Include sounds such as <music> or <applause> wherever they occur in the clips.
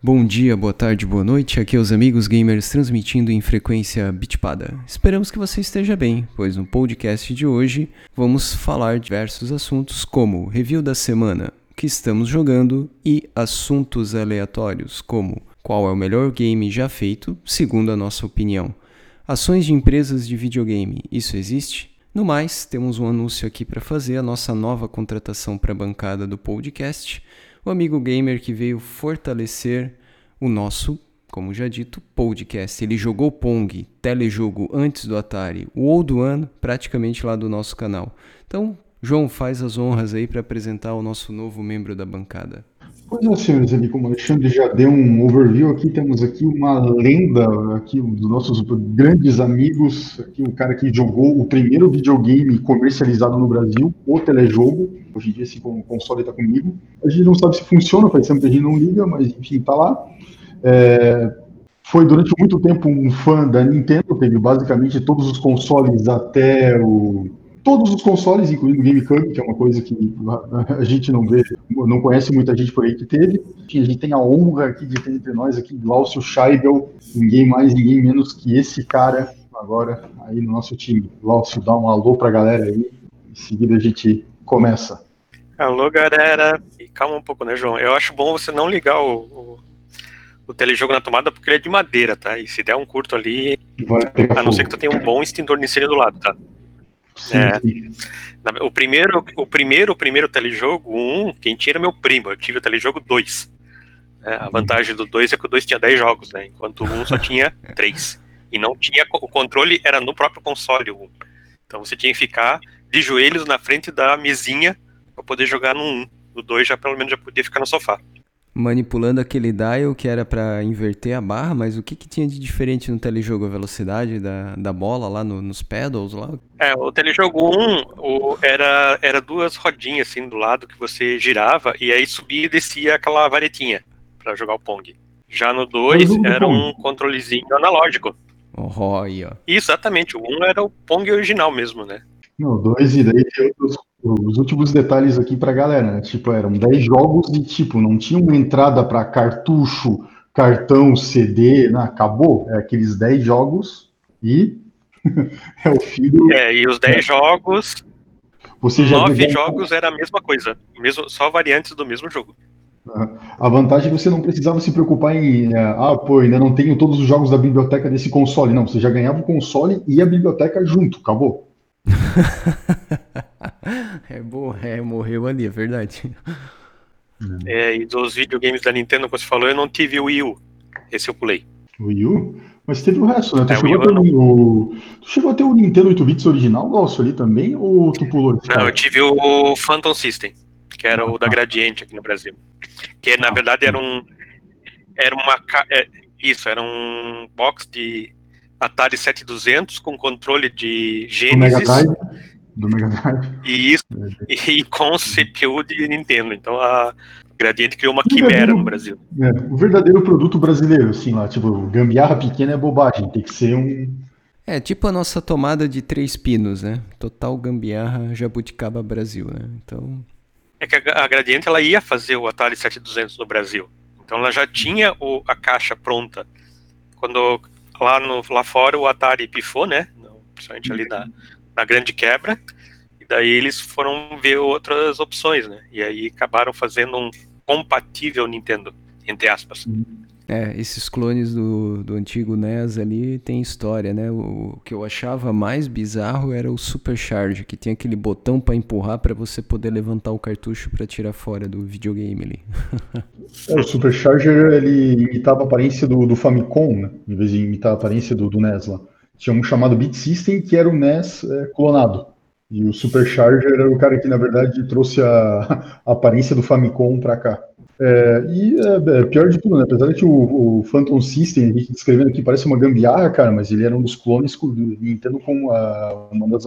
Bom dia, boa tarde, boa noite. Aqui é os amigos gamers transmitindo em frequência bitpada. Esperamos que você esteja bem, pois no podcast de hoje vamos falar diversos assuntos como review da semana, que estamos jogando e assuntos aleatórios como qual é o melhor game já feito, segundo a nossa opinião. Ações de empresas de videogame, isso existe? No mais, temos um anúncio aqui para fazer, a nossa nova contratação para a bancada do podcast o amigo gamer que veio fortalecer o nosso, como já dito, podcast. Ele jogou Pong, telejogo antes do Atari, o Old One, praticamente lá do nosso canal. Então, João, faz as honras aí para apresentar o nosso novo membro da bancada. Pois é, senhores, ali como o Alexandre já deu um overview aqui, temos aqui uma lenda aqui um dos nossos grandes amigos, aqui um cara que jogou o primeiro videogame comercializado no Brasil, o telejogo. Hoje em dia esse console está comigo. A gente não sabe se funciona, faz tempo que a gente não liga, mas enfim, está lá. É, foi durante muito tempo um fã da Nintendo, teve basicamente todos os consoles até o todos os consoles, incluindo o GameCube, que é uma coisa que a gente não vê, não conhece muita gente por aí que teve. A gente tem a honra aqui de ter entre nós aqui Glaucio Scheibel, ninguém mais, ninguém menos que esse cara agora aí no nosso time. Glaucio, dá um alô pra galera aí, em seguida a gente começa. Alô, galera. E calma um pouco, né, João? Eu acho bom você não ligar o, o, o telejogo na tomada porque ele é de madeira, tá? E se der um curto ali, a não ser que tu tenha um bom extintor de incêndio do lado, tá? É, o primeiro, o primeiro, o primeiro telejogo, um, quem tinha era meu primo, eu tive o telejogo 2. É, a vantagem do 2 é que o 2 tinha 10 jogos, né? Enquanto o 1 um só tinha <laughs> 3. E não tinha. O controle era no próprio console, 1. Então você tinha que ficar de joelhos na frente da mesinha para poder jogar no 1. No 2 já pelo menos já podia ficar no sofá manipulando aquele dial que era para inverter a barra, mas o que, que tinha de diferente no telejogo? A velocidade da, da bola lá no, nos pedals lá? É, o telejogo 1 o, era, era duas rodinhas assim do lado que você girava e aí subia e descia aquela varetinha para jogar o Pong. Já no 2 era um controlezinho analógico. Oh, aí, ó. Isso, exatamente. O 1 um era o Pong original mesmo, né? No 2 e daí tem outros os últimos detalhes aqui pra galera, né? Tipo, eram 10 jogos e, tipo, não tinha uma entrada para cartucho, cartão, CD, né? acabou. É aqueles 10 jogos e <laughs> é o filho. É, e os 10 é. jogos. Você já 9 jogos era a mesma coisa, mesmo, só variantes do mesmo jogo. A vantagem é que você não precisava se preocupar em, é, ah, pô, ainda não tenho todos os jogos da biblioteca desse console. Não, você já ganhava o console e a biblioteca junto, acabou. <laughs> é bom, é, morreu ali, é verdade. É, e dos videogames da Nintendo que você falou, eu não tive o Wii U. Esse eu pulei. O Wii U? Mas teve o resto, né? Tu, é, chegou, a ter o... tu chegou a ter o Nintendo 8 bits original, Galso, ali também? Ou tu pulou? Não, cara? eu tive o Phantom System, que era ah, o da tá. Gradiente aqui no Brasil. Que na ah, verdade era um. Era uma. É, isso, era um box de Atari 7200 com controle de Genesis. Do Mega Drive. E, isso, e com CPU de Nintendo. Então a Gradiente criou uma quimera no Brasil. É, o verdadeiro produto brasileiro, assim, lá, tipo, gambiarra pequena é bobagem, tem que ser um. É, tipo a nossa tomada de três pinos, né? Total gambiarra Jabuticaba Brasil, né? Então. É que a, a Gradiente ela ia fazer o Atari 7200 no Brasil. Então ela já tinha o, a caixa pronta. Quando lá, no, lá fora o Atari pifou, né? Principalmente ali na, na grande quebra. E daí eles foram ver outras opções, né? E aí acabaram fazendo um compatível Nintendo, entre aspas. É, esses clones do, do antigo NES ali tem história, né? O, o que eu achava mais bizarro era o Supercharge, que tinha aquele botão para empurrar para você poder levantar o cartucho para tirar fora do videogame ali. é, o Supercharger ele imitava a aparência do, do Famicom, né? Em vez de imitar a aparência do, do NES lá. Tinha um chamado Beat System que era o NES é, clonado. E o Supercharger era o cara que, na verdade, trouxe a, a aparência do Famicom para cá. É, e é, é, pior de tudo, né? Apesar de que o, o, Phantom System, a gente descrevendo aqui, parece uma gambiarra, cara, mas ele era um dos clones do Nintendo com a, uma das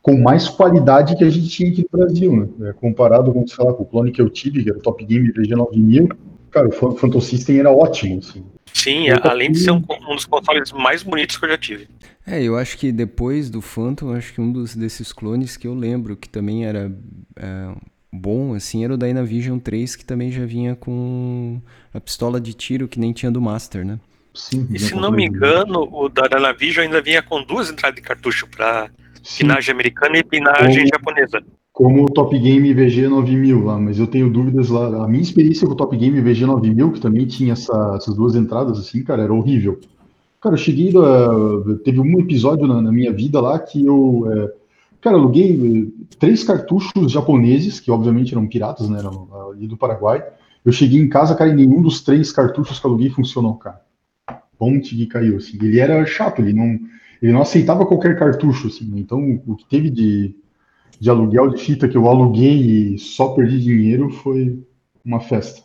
com mais qualidade que a gente tinha aqui no Brasil, né? É, comparado com, sei lá, com o clone que eu tive, que era o Top Game VG9000, cara, o Phantom System era ótimo, assim. Sim, além de ser um, um, dos consoles mais bonitos que eu já tive. É, eu acho que depois do Phantom, acho que um dos desses clones que eu lembro, que também era é, bom, assim, era o Dynavision 3, que também já vinha com a pistola de tiro que nem tinha do Master, né? Sim. E se não me engano, o da Dynavision ainda vinha com duas entradas de cartucho para pinagem americana e pinagem japonesa. Como o Top Game VG 9000 lá, mas eu tenho dúvidas lá. A minha experiência com o Top Game VG 9000, que também tinha essa, essas duas entradas, assim, cara, era horrível. Cara, eu cheguei. Uh, teve um episódio na, na, minha vida lá que eu. Uh, cara, aluguei uh, três cartuchos japoneses, que obviamente eram piratas, né? Eram ali do Paraguai. Eu cheguei em casa, cara, e nenhum dos três cartuchos que aluguei funcionou, cara. Ponte que caiu, assim. Ele era chato, ele não, ele não aceitava qualquer cartucho, assim. Então, o que teve de, de aluguel de fita que eu aluguei e só perdi dinheiro foi uma festa.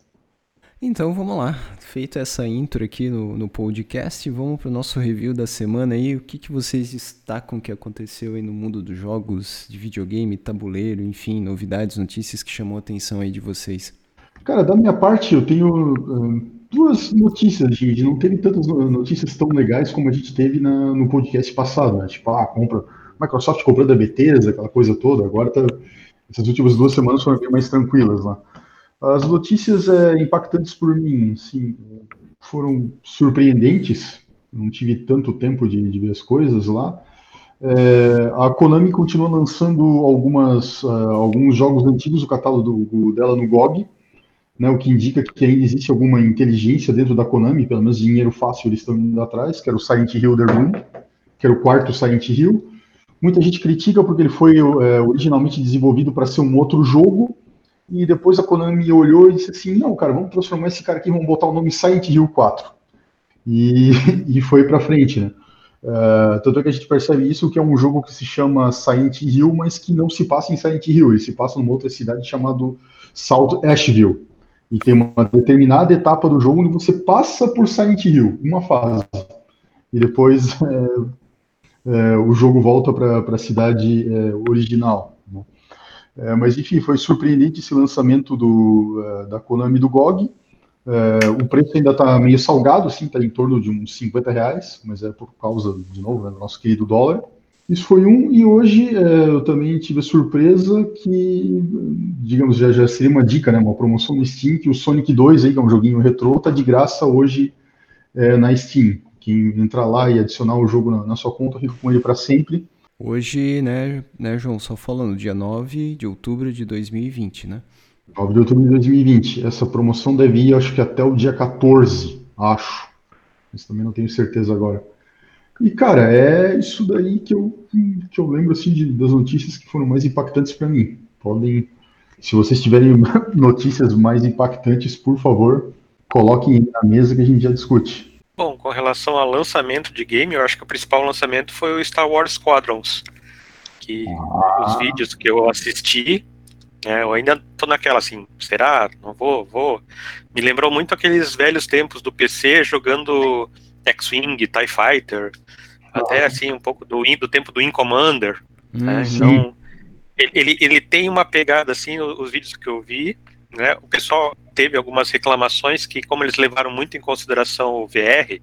Então vamos lá, feita essa intro aqui no, no podcast, vamos para o nosso review da semana aí. O que, que vocês destacam que aconteceu aí no mundo dos jogos, de videogame, tabuleiro, enfim, novidades, notícias que chamou a atenção aí de vocês? Cara, da minha parte, eu tenho uh, duas notícias, gente. Não teve tantas notícias tão legais como a gente teve na, no podcast passado, né? Tipo, ah, compra. Microsoft comprando a Bethesda, aquela coisa toda. Agora tá. Essas últimas duas semanas foram bem mais tranquilas lá. As notícias é, impactantes por mim, assim, foram surpreendentes. Não tive tanto tempo de, de ver as coisas lá. É, a Konami continua lançando algumas, uh, alguns jogos antigos do catálogo dela no GOG, né, o que indica que ainda existe alguma inteligência dentro da Konami, pelo menos dinheiro fácil eles estão indo atrás, que era o Silent Hill The Room, que era o quarto Silent Hill. Muita gente critica porque ele foi é, originalmente desenvolvido para ser um outro jogo, e depois a Konami olhou e disse assim, não, cara, vamos transformar esse cara aqui, vamos botar o nome Silent Hill 4. E, <laughs> e foi para frente, né? Uh, tanto é que a gente percebe isso, que é um jogo que se chama Silent Hill, mas que não se passa em Silent Hill, ele se passa numa outra cidade chamada South Asheville. E tem uma determinada etapa do jogo onde você passa por Silent Hill, uma fase. E depois <laughs> é, é, o jogo volta para a cidade é, original. É, mas enfim, foi surpreendente esse lançamento do, uh, da Konami do GOG. Uh, o preço ainda está meio salgado, assim, está em torno de uns 50 reais, mas é por causa, de novo, né, do nosso querido dólar. Isso foi um, e hoje uh, eu também tive a surpresa que, digamos, já, já seria uma dica, né, uma promoção no Steam, que o Sonic 2, aí, que é um joguinho retrô, está de graça hoje na Steam. Quem entrar lá e adicionar o jogo na, na sua conta, fica com ele para sempre. Hoje, né, né, João, só falando, dia 9 de outubro de 2020, né? 9 de outubro de 2020. Essa promoção deve ir, acho que até o dia 14, acho. Mas também não tenho certeza agora. E, cara, é isso daí que eu, que eu lembro, assim, de, das notícias que foram mais impactantes para mim. Podem, se vocês tiverem <laughs> notícias mais impactantes, por favor, coloquem na mesa que a gente já discute. Bom, com relação ao lançamento de game, eu acho que o principal lançamento foi o Star Wars Squadrons. Que ah. os vídeos que eu assisti, é, eu ainda tô naquela assim, será? Não vou, vou. Me lembrou muito aqueles velhos tempos do PC jogando X-Wing, TIE Fighter, ah. até assim, um pouco do, do tempo do In Commander. Né? Uhum. Né? Então, ele, ele, ele, tem uma pegada assim, os, os vídeos que eu vi, né? O pessoal teve algumas reclamações que, como eles levaram muito em consideração o VR,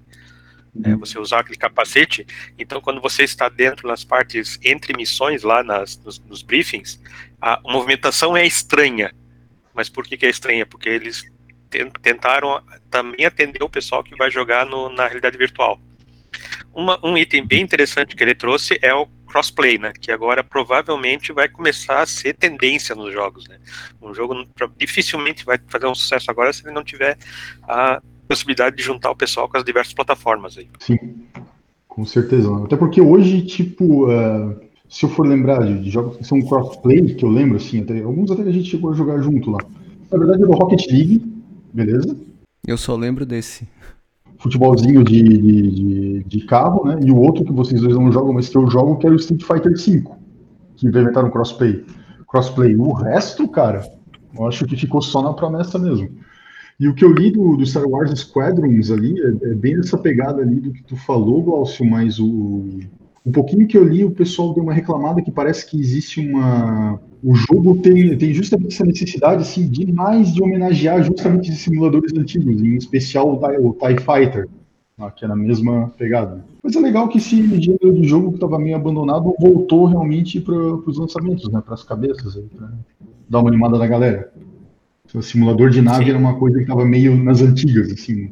né, uhum. você usar aquele capacete, então quando você está dentro nas partes entre missões, lá nas, nos, nos briefings, a movimentação é estranha. Mas por que, que é estranha? Porque eles tentaram também atender o pessoal que vai jogar no, na realidade virtual. Uma, um item bem interessante que ele trouxe é o crossplay, né? Que agora provavelmente vai começar a ser tendência nos jogos, né? Um jogo dificilmente vai fazer um sucesso agora se ele não tiver a possibilidade de juntar o pessoal com as diversas plataformas aí. Sim, com certeza. Até porque hoje, tipo, uh, se eu for lembrar de, jogos que são crossplay, que eu lembro, assim, até, alguns até que a gente chegou a jogar junto lá. Na verdade, é o Rocket League, beleza? Eu só lembro desse futebolzinho de, de, de, carro, né? E o outro que vocês dois não jogam, mas que eu jogo, que era o Street Fighter V, que implementaram crossplay. Crossplay. O resto, cara, eu acho que ficou só na promessa mesmo. E o que eu li do, do Star Wars Squadrons ali é, é, bem essa pegada ali do que tu falou, Glaucio, mas o, um pouquinho que eu li, o pessoal deu uma reclamada que parece que existe uma. O jogo tem, tem justamente essa necessidade assim, demais de homenagear justamente esses simuladores antigos, em especial o, TIE Fighter, né, que é na mesma pegada. Mas é legal que esse gênero de jogo que estava meio abandonado voltou realmente para os lançamentos, né, para as cabeças. Pra dar uma animada na galera. O simulador de nave Sim. era uma coisa que estava meio nas antigas, assim.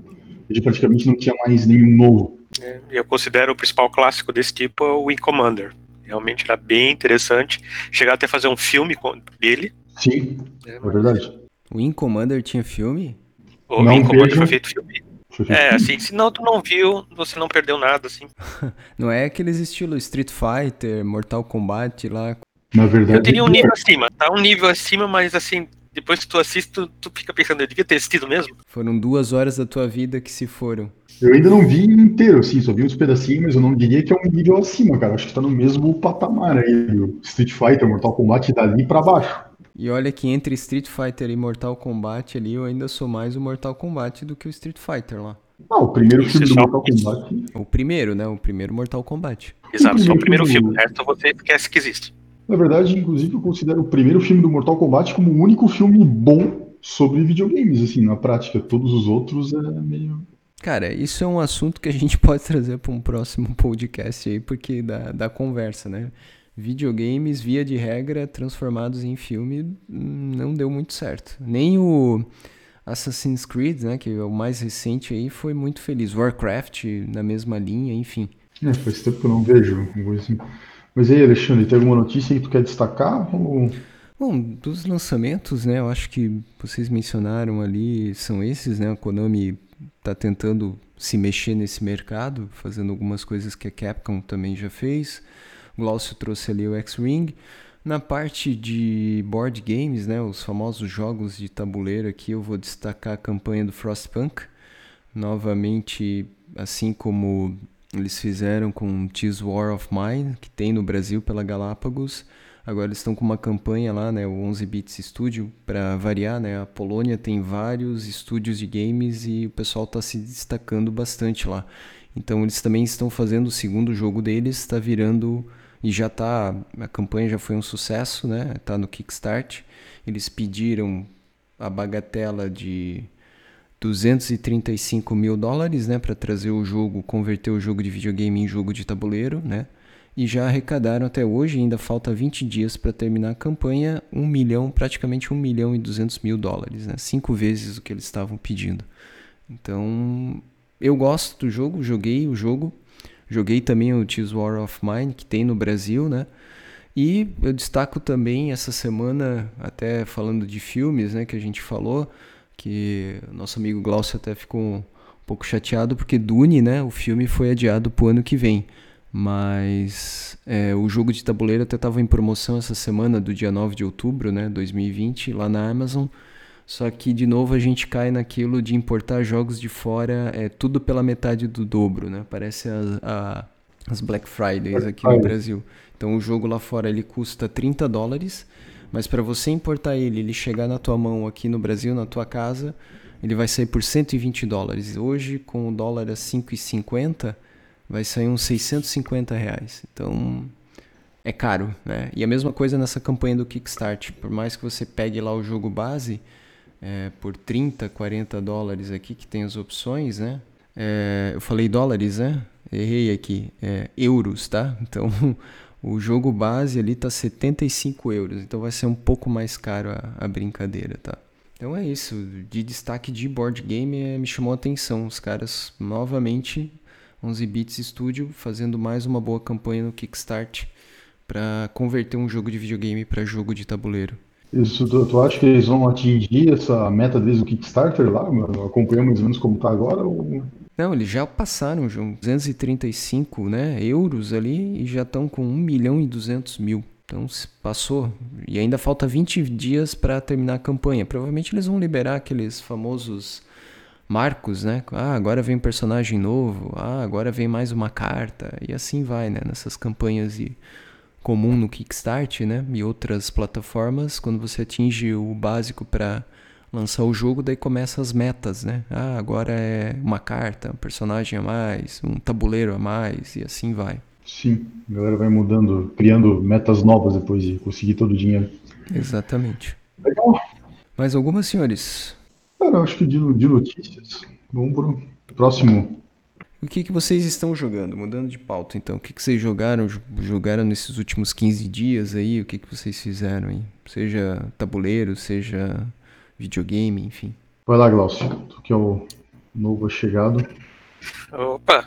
A gente praticamente não tinha mais nenhum novo. É, eu considero o principal clássico desse tipo o Wing Commander. Realmente era bem interessante. Chegar até a fazer um filme dele. Sim, é, é verdade. O Wing Commander tinha filme? O Wing Commander foi feito filme. É, assim, se não tu não viu, você não perdeu nada, assim. <laughs> não é aqueles estilo Street Fighter, Mortal Kombat lá. Na verdade. Eu teria um nível acima, tá? Um nível acima, mas assim, depois que tu assiste, tu, tu fica pensando, eu devia ter assistido mesmo. Foram duas horas da tua vida que se foram. Eu ainda não vi inteiro, assim, só vi uns pedacinhos, mas eu não diria que é um nível acima, cara. Acho que tá no mesmo patamar aí, o Street Fighter, Mortal Kombat dali pra baixo. E olha que entre Street Fighter e Mortal Kombat ali, eu ainda sou mais o Mortal Kombat do que o Street Fighter lá. Ah, o primeiro filme do Mortal Kombat. O primeiro, né? O primeiro Mortal Kombat. Exato, só o primeiro filme. O resto você esquece que existe. Na verdade, inclusive, eu considero o primeiro filme do Mortal Kombat como o único filme bom sobre videogames, assim, na prática. Todos os outros é meio. Cara, isso é um assunto que a gente <laughs> pode trazer para um próximo podcast aí, porque da, da conversa, né? Videogames, via de regra, transformados em filme, não deu muito certo. Nem o Assassin's Creed, né, que é o mais recente aí, foi muito feliz. Warcraft, na mesma linha, enfim. É, faz tempo que eu não vejo. Assim. Mas aí, Alexandre, tem alguma notícia que tu quer destacar? Ou... Bom, dos lançamentos, né, eu acho que vocês mencionaram ali, são esses, né, a Konami está tentando se mexer nesse mercado, fazendo algumas coisas que a Capcom também já fez. O Glaucio trouxe ali o X-Ring. Na parte de board games, né, os famosos jogos de tabuleiro aqui, eu vou destacar a campanha do Frostpunk. Novamente, assim como eles fizeram com Tears War of Mine, que tem no Brasil pela Galápagos. Agora eles estão com uma campanha lá, né, o 11 Bits Studio, para variar, né? A Polônia tem vários estúdios de games e o pessoal está se destacando bastante lá. Então eles também estão fazendo o segundo jogo deles, está virando e já tá, a campanha já foi um sucesso, né? Tá no Kickstart. Eles pediram a bagatela de 235 mil dólares, né, para trazer o jogo, converter o jogo de videogame em jogo de tabuleiro, né? E já arrecadaram até hoje, ainda falta 20 dias para terminar a campanha, 1 milhão, praticamente 1 milhão e 200 mil dólares, né? Cinco vezes o que eles estavam pedindo. Então, eu gosto do jogo, joguei o jogo, joguei também o Tears War of Mine, que tem no Brasil, né? E eu destaco também essa semana, até falando de filmes, né, que a gente falou, que nosso amigo Glaucio até ficou um pouco chateado porque Dune, né, o filme foi adiado para o ano que vem. Mas é, o jogo de tabuleiro até estava em promoção essa semana, do dia 9 de outubro, né, 2020, lá na Amazon. Só que, de novo, a gente cai naquilo de importar jogos de fora, é tudo pela metade do dobro, né? Parece a, a, as Black Fridays aqui no Brasil. Então, o jogo lá fora ele custa 30 dólares mas para você importar ele, ele chegar na tua mão aqui no Brasil, na tua casa, ele vai sair por 120 dólares. Hoje, com o dólar a 5,50, vai sair uns 650 reais. Então, é caro, né? E a mesma coisa nessa campanha do Kickstart. Por mais que você pegue lá o jogo base é, por 30, 40 dólares aqui, que tem as opções, né? É, eu falei dólares, né? Errei aqui. É, euros, tá? Então, <laughs> o jogo base ali tá 75 euros, então vai ser um pouco mais caro a, a brincadeira, tá? Então é isso, de destaque de board game é, me chamou a atenção. Os caras novamente, 11 Bits Studio, fazendo mais uma boa campanha no Kickstart para converter um jogo de videogame para jogo de tabuleiro. Isso, tu, tu acha que eles vão atingir essa meta deles no Kickstarter lá? Acompanhamos mais ou menos como tá agora? Ou... Não, eles já passaram de 235 né, euros ali e já estão com 1 milhão e 200 mil. Então passou. E ainda falta 20 dias para terminar a campanha. Provavelmente eles vão liberar aqueles famosos marcos, né? Ah, agora vem um personagem novo. Ah, agora vem mais uma carta. E assim vai, né? Nessas campanhas de comum no Kickstart, né? E outras plataformas, quando você atinge o básico para lançar o jogo, daí começa as metas, né? Ah, agora é uma carta, um personagem a mais, um tabuleiro a mais e assim vai. Sim, a galera vai mudando, criando metas novas depois de conseguir todo o dinheiro. Exatamente. Legal. Mais algumas, senhores? Cara, eu acho que de, de notícias. Vamos pro próximo. O que, que vocês estão jogando? Mudando de pauta, então. O que, que vocês jogaram, jogaram nesses últimos 15 dias aí? O que, que vocês fizeram aí? Seja tabuleiro, seja videogame, enfim. Vai lá, Glaucio. Tu que é o novo chegado. Opa!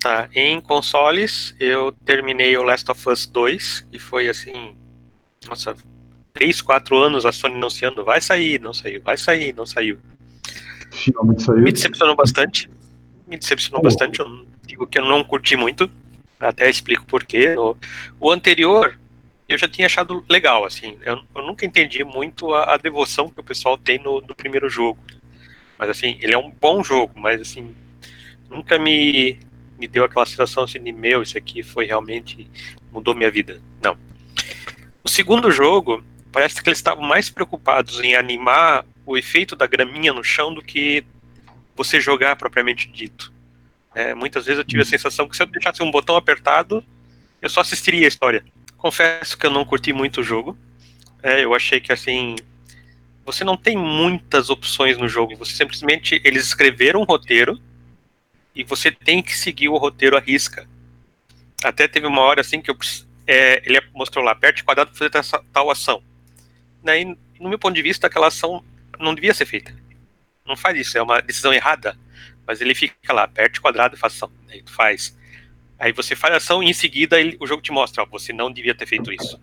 Tá, em consoles, eu terminei o Last of Us 2, e foi assim. Nossa, 3, 4 anos a Sony anunciando: vai sair, não saiu, vai sair, não saiu. Finalmente saiu. Me decepcionou bastante me decepcionou oh. bastante. Eu digo que eu não curti muito, até explico porquê. O, o anterior eu já tinha achado legal, assim. Eu, eu nunca entendi muito a, a, devoção que o pessoal tem no, no, primeiro jogo. Mas assim, ele é um bom jogo, mas assim, nunca me, me deu aquela sensação assim de meu, isso aqui foi realmente mudou minha vida. Não. O segundo jogo, parece que eles estavam mais preocupados em animar o efeito da graminha no chão do que você jogar propriamente dito. É, muitas vezes eu tive a sensação que se eu deixasse um botão apertado, eu só assistiria a história. Confesso que eu não curti muito o jogo. É, eu achei que assim, você não tem muitas opções no jogo. Você simplesmente eles escreveram um roteiro e você tem que seguir o roteiro à risca. Até teve uma hora assim que eu, é, ele mostrou lá, aperte quadrado para fazer essa, tal ação. Daí, no meu ponto de vista, aquela ação não devia ser feita não faz isso, é uma decisão errada. Mas ele fica lá, aperte quadrado e faça ação. Aí tu faz. Aí você faz a ação e em seguida ele, o jogo te mostra, ó, você não devia ter feito isso.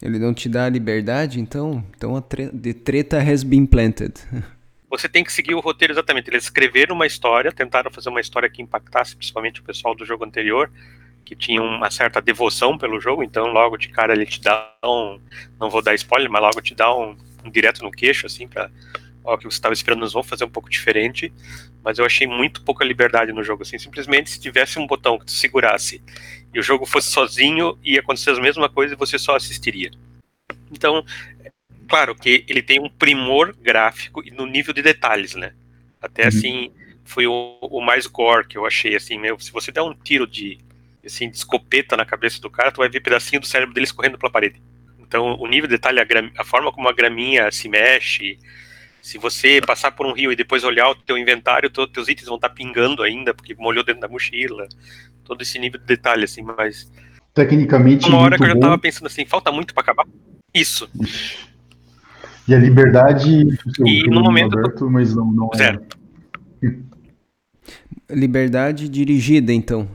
Ele não te dá a liberdade, então? Então a tre the treta has been planted. <laughs> Você tem que seguir o roteiro exatamente. Eles escreveram uma história, tentaram fazer uma história que impactasse principalmente o pessoal do jogo anterior, que tinha uma certa devoção pelo jogo, então logo de cara ele te dá um. Não vou dar spoiler, mas logo te dá um, um direto no queixo, assim, pra ó, que você estava esperando, nós vamos fazer um pouco diferente, mas eu achei muito pouca liberdade no jogo, assim, simplesmente se tivesse um botão que tu segurasse e o jogo fosse sozinho, ia acontecer a mesma coisa e você só assistiria. Então, claro que ele tem um primor gráfico e no nível de detalhes, né? Até uhum. assim, foi o, o, mais gore que eu achei, assim, meu, se você der um tiro de, assim, de escopeta na cabeça do cara, tu vai ver pedacinho do cérebro dele escorrendo pela parede. Então, o nível de detalhe, a, a forma como a graminha se mexe, se você passar por um rio e depois olhar o teu inventário, to, teus itens vão estar tá pingando ainda, porque molhou dentro da mochila. Todo esse nível de detalhe, assim, mas. Tecnicamente. Uma hora que eu já tava pensando assim, falta muito para acabar. Isso. E a liberdade. E no momento. Aberto, mas não, não é. Zero. Liberdade dirigida, então.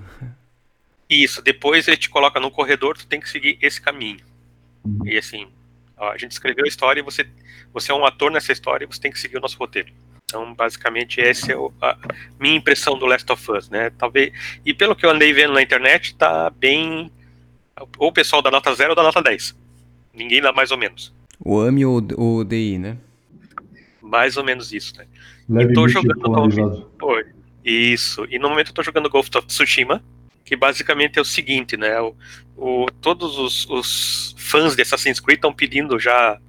Isso, depois ele te coloca no corredor, tu tem que seguir esse caminho. Uhum. E assim, a gente escreveu a história e você você é um ator nessa história e você tem que seguir o nosso roteiro. Então, basicamente, essa é a minha impressão do Last of Us, né? Talvez. E pelo que eu andei vendo na internet, tá bem. Ou o pessoal da nota 0 ou da nota 10. Ninguém dá mais ou menos. O AMI ou o DI, né? Mais ou menos isso, né? e tô jogando. Pô, isso. E no momento eu tô jogando Ghost of Tsushima, que basicamente é o seguinte, né? O, o todos os, os fãs de Assassin's Creed estão pedindo já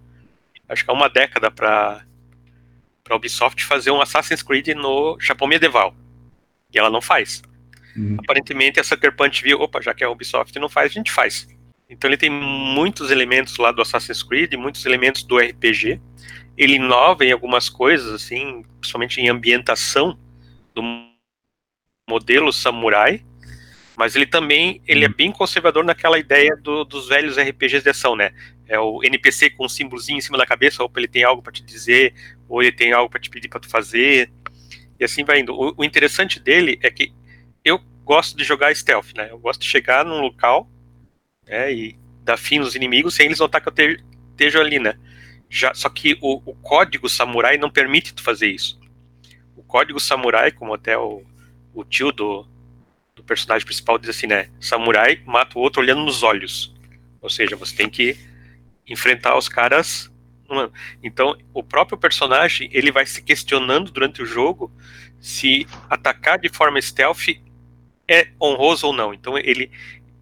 acho que há uma década para para Ubisoft fazer um Assassin's Creed no Japão medieval. E ela não faz. Uhum. Aparentemente a Sucker Punch viu, opa, já que a Ubisoft não faz, a gente faz. Então ele tem muitos elementos lá do Assassin's Creed, muitos elementos do RPG. Ele inova em algumas coisas, assim, principalmente em ambientação do modelo samurai, mas ele também ele é uhum. bem conservador naquela ideia do, dos velhos RPGs de ação, né? é o NPC com um símbolozinho em cima da cabeça, ou ele tem algo para te dizer, ou ele tem algo para te pedir para tu fazer, e assim vai indo. O, o, interessante dele é que eu gosto de jogar stealth, né? Eu gosto de chegar num local né, e dar fim nos inimigos sem eles notar que eu esteja ali, né? Já, só que o, o, código samurai não permite tu fazer isso. O código samurai, como até o, o tio do, do personagem principal diz assim, né? Samurai mata o outro olhando nos olhos. Ou seja, você tem que enfrentar os caras. Então, o próprio personagem ele vai se questionando durante o jogo se atacar de forma stealth é honroso ou não. Então, ele,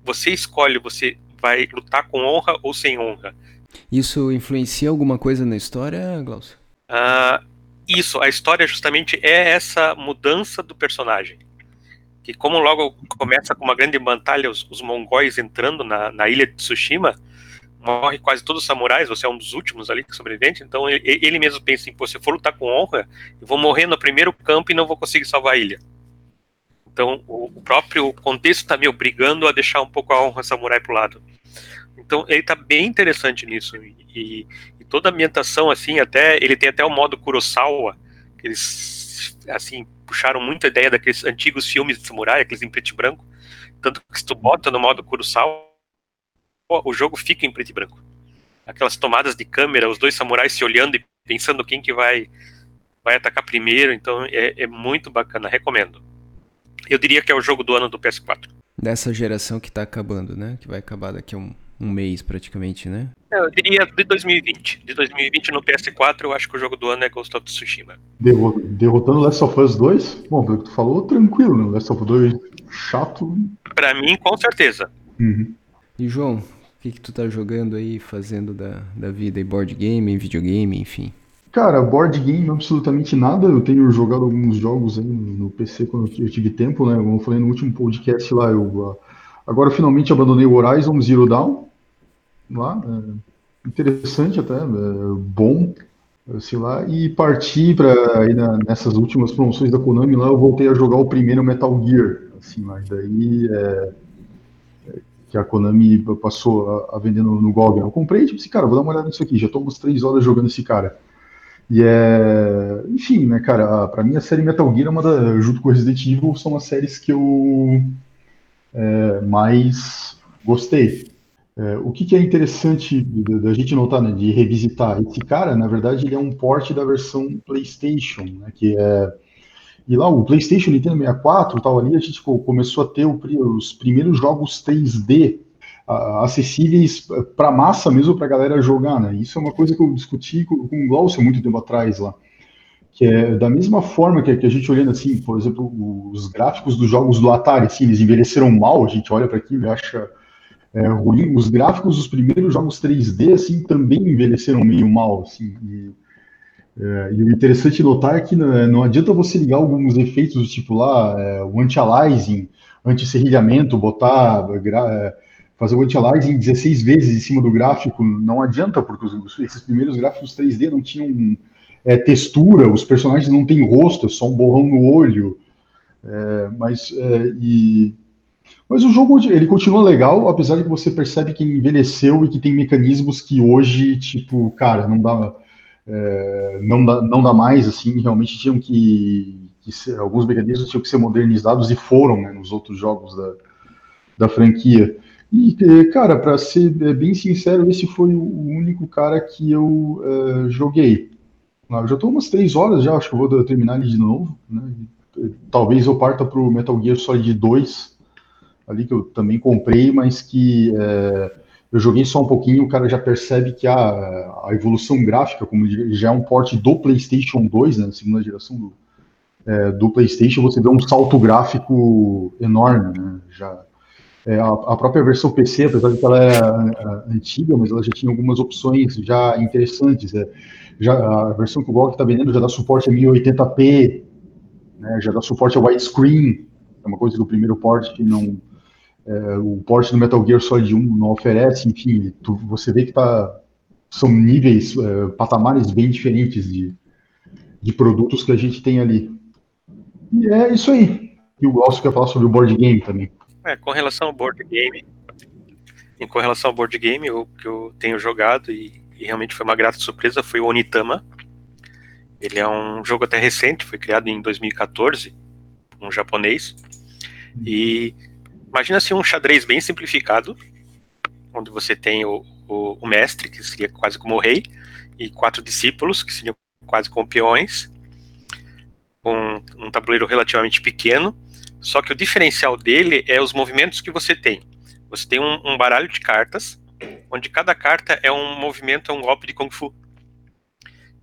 você escolhe, você vai lutar com honra ou sem honra. Isso influencia alguma coisa na história, Glaucio? Uh, isso, a história justamente é essa mudança do personagem. Que como logo começa com uma grande batalha, os, os mongóis entrando na, na ilha de Tsushima, morre quase todos os samurais, você é um dos últimos ali que sobrevivente, então ele, ele mesmo pensa em, se eu for lutar com honra, eu vou morrer no primeiro campo e não vou conseguir salvar a ilha. Então, o, o próprio contexto está me obrigando a deixar um pouco a honra samurai pro lado. Então, ele está bem interessante nisso. E, e, toda a ambientação, assim, até ele tem até o modo Kurosawa, que eles, assim, puxaram muita ideia daqueles antigos filmes de samurai, aqueles em preto e branco. Tanto que se tu bota no modo Kurosawa, o jogo fica em preto e branco. Aquelas tomadas de câmera, os dois samurais se olhando e pensando quem que vai, vai atacar primeiro. Então, é, é muito bacana, recomendo. Eu diria que é o jogo do ano do PS4. Dessa geração que tá acabando, né? Que vai acabar daqui a um, um mês praticamente, né? É, eu diria de 2020. De 2020 no PS4, eu acho que o jogo do ano é Ghost of Tsushima. Derrotando Last of Us 2? Bom, pelo que tu falou, tranquilo, né? Last of Us 2 chato. Pra mim, com certeza. Uhum. E João, o que, que tu tá jogando aí, fazendo da, da vida em board game, videogame, enfim? Cara, board game absolutamente nada. Eu tenho jogado alguns jogos aí no PC quando eu tive tempo, né? Como eu falei no último podcast lá, eu agora finalmente abandonei o Horizon Zero Dawn. Lá, é interessante até, é bom, sei lá, e parti para nessas últimas promoções da Konami lá, eu voltei a jogar o primeiro Metal Gear, assim, mas daí é, é, que a Konami passou a, a vender no, no GOG. Eu comprei, tipo assim, cara, vou dar uma olhada nisso aqui, já tô umas três horas jogando esse cara. E é. Enfim, né, cara, para mim a série Metal Gear é uma da, junto com Resident Evil, são as séries que eu é, mais gostei. É, o que, que, é interessante da gente notar, né, de revisitar? Esse cara, na verdade, ele é um port da versão PlayStation, né, que é. E lá, o PlayStation Nintendo 64 tal, ali, a gente começou a ter os primeiros jogos 3D acessíveis para massa mesmo para a galera jogar, né? Isso é uma coisa que eu discuti com, com o Glaucio muito tempo atrás lá, que é da mesma forma que, que, a gente olhando assim, por exemplo, os gráficos dos jogos do Atari, assim, eles envelheceram mal, a gente olha para aquilo e acha é, ruim. Os gráficos dos primeiros jogos 3D, assim, também envelheceram meio mal, assim. E, é, e o interessante notar é que não, né, não, adianta você ligar alguns efeitos, tipo lá, é, o anti-aliasing, anti-serrilhamento, botar é, fazer o anti-aliasing 16 vezes em cima do gráfico não adianta, porque os, esses primeiros gráficos 3D não tinham é, textura, os personagens não têm rosto, é só um borrão no olho. É, mas, é, mas o jogo ele continua legal, apesar de que você percebe que envelheceu e que tem mecanismos que hoje, tipo, cara, não dá, é, não dá, não dá mais, assim, realmente tinham que, que ser, alguns mecanismos tinham que ser modernizados e foram né, nos outros jogos da, da franquia. E, cara, para ser é, bem sincero, esse foi o único cara que eu uh, joguei. Ah, eu já estou umas três horas já, acho que eu vou terminar ele de novo. Né? Talvez eu parta para o Metal Gear Solid 2, ali que eu também comprei, mas que é, eu joguei só um pouquinho, o cara já percebe que a, a evolução gráfica, como já é um porte do PlayStation 2, né, segunda geração do, é, do PlayStation, você vê um salto gráfico enorme, né? Já é, a, a, própria versão PC, apesar de que ela é, é antiga, mas ela já tinha algumas opções já interessantes. É, já, a versão que o GOG está vendendo já dá suporte a 1080p, né, já dá suporte a widescreen, é uma coisa que o primeiro port que não. É, o port do Metal Gear Solid 1 não oferece, enfim, tu, você vê que tá, são níveis, é, patamares bem diferentes de, de produtos que a gente tem ali. E é isso aí. E o Glaucio quer falar sobre o board game também. É, com relação ao board game, e com relação ao board game, o que eu tenho jogado e, e, realmente foi uma grata surpresa foi o Onitama. Ele é um jogo até recente, foi criado em 2014, um japonês. E imagina assim um xadrez bem simplificado, onde você tem o, o, o mestre, que seria quase como o rei, e quatro discípulos, que seriam quase como peões, um, um tabuleiro relativamente pequeno, só que o diferencial dele é os movimentos que você tem. Você tem um, um baralho de cartas, onde cada carta é um movimento, é um golpe de Kung Fu.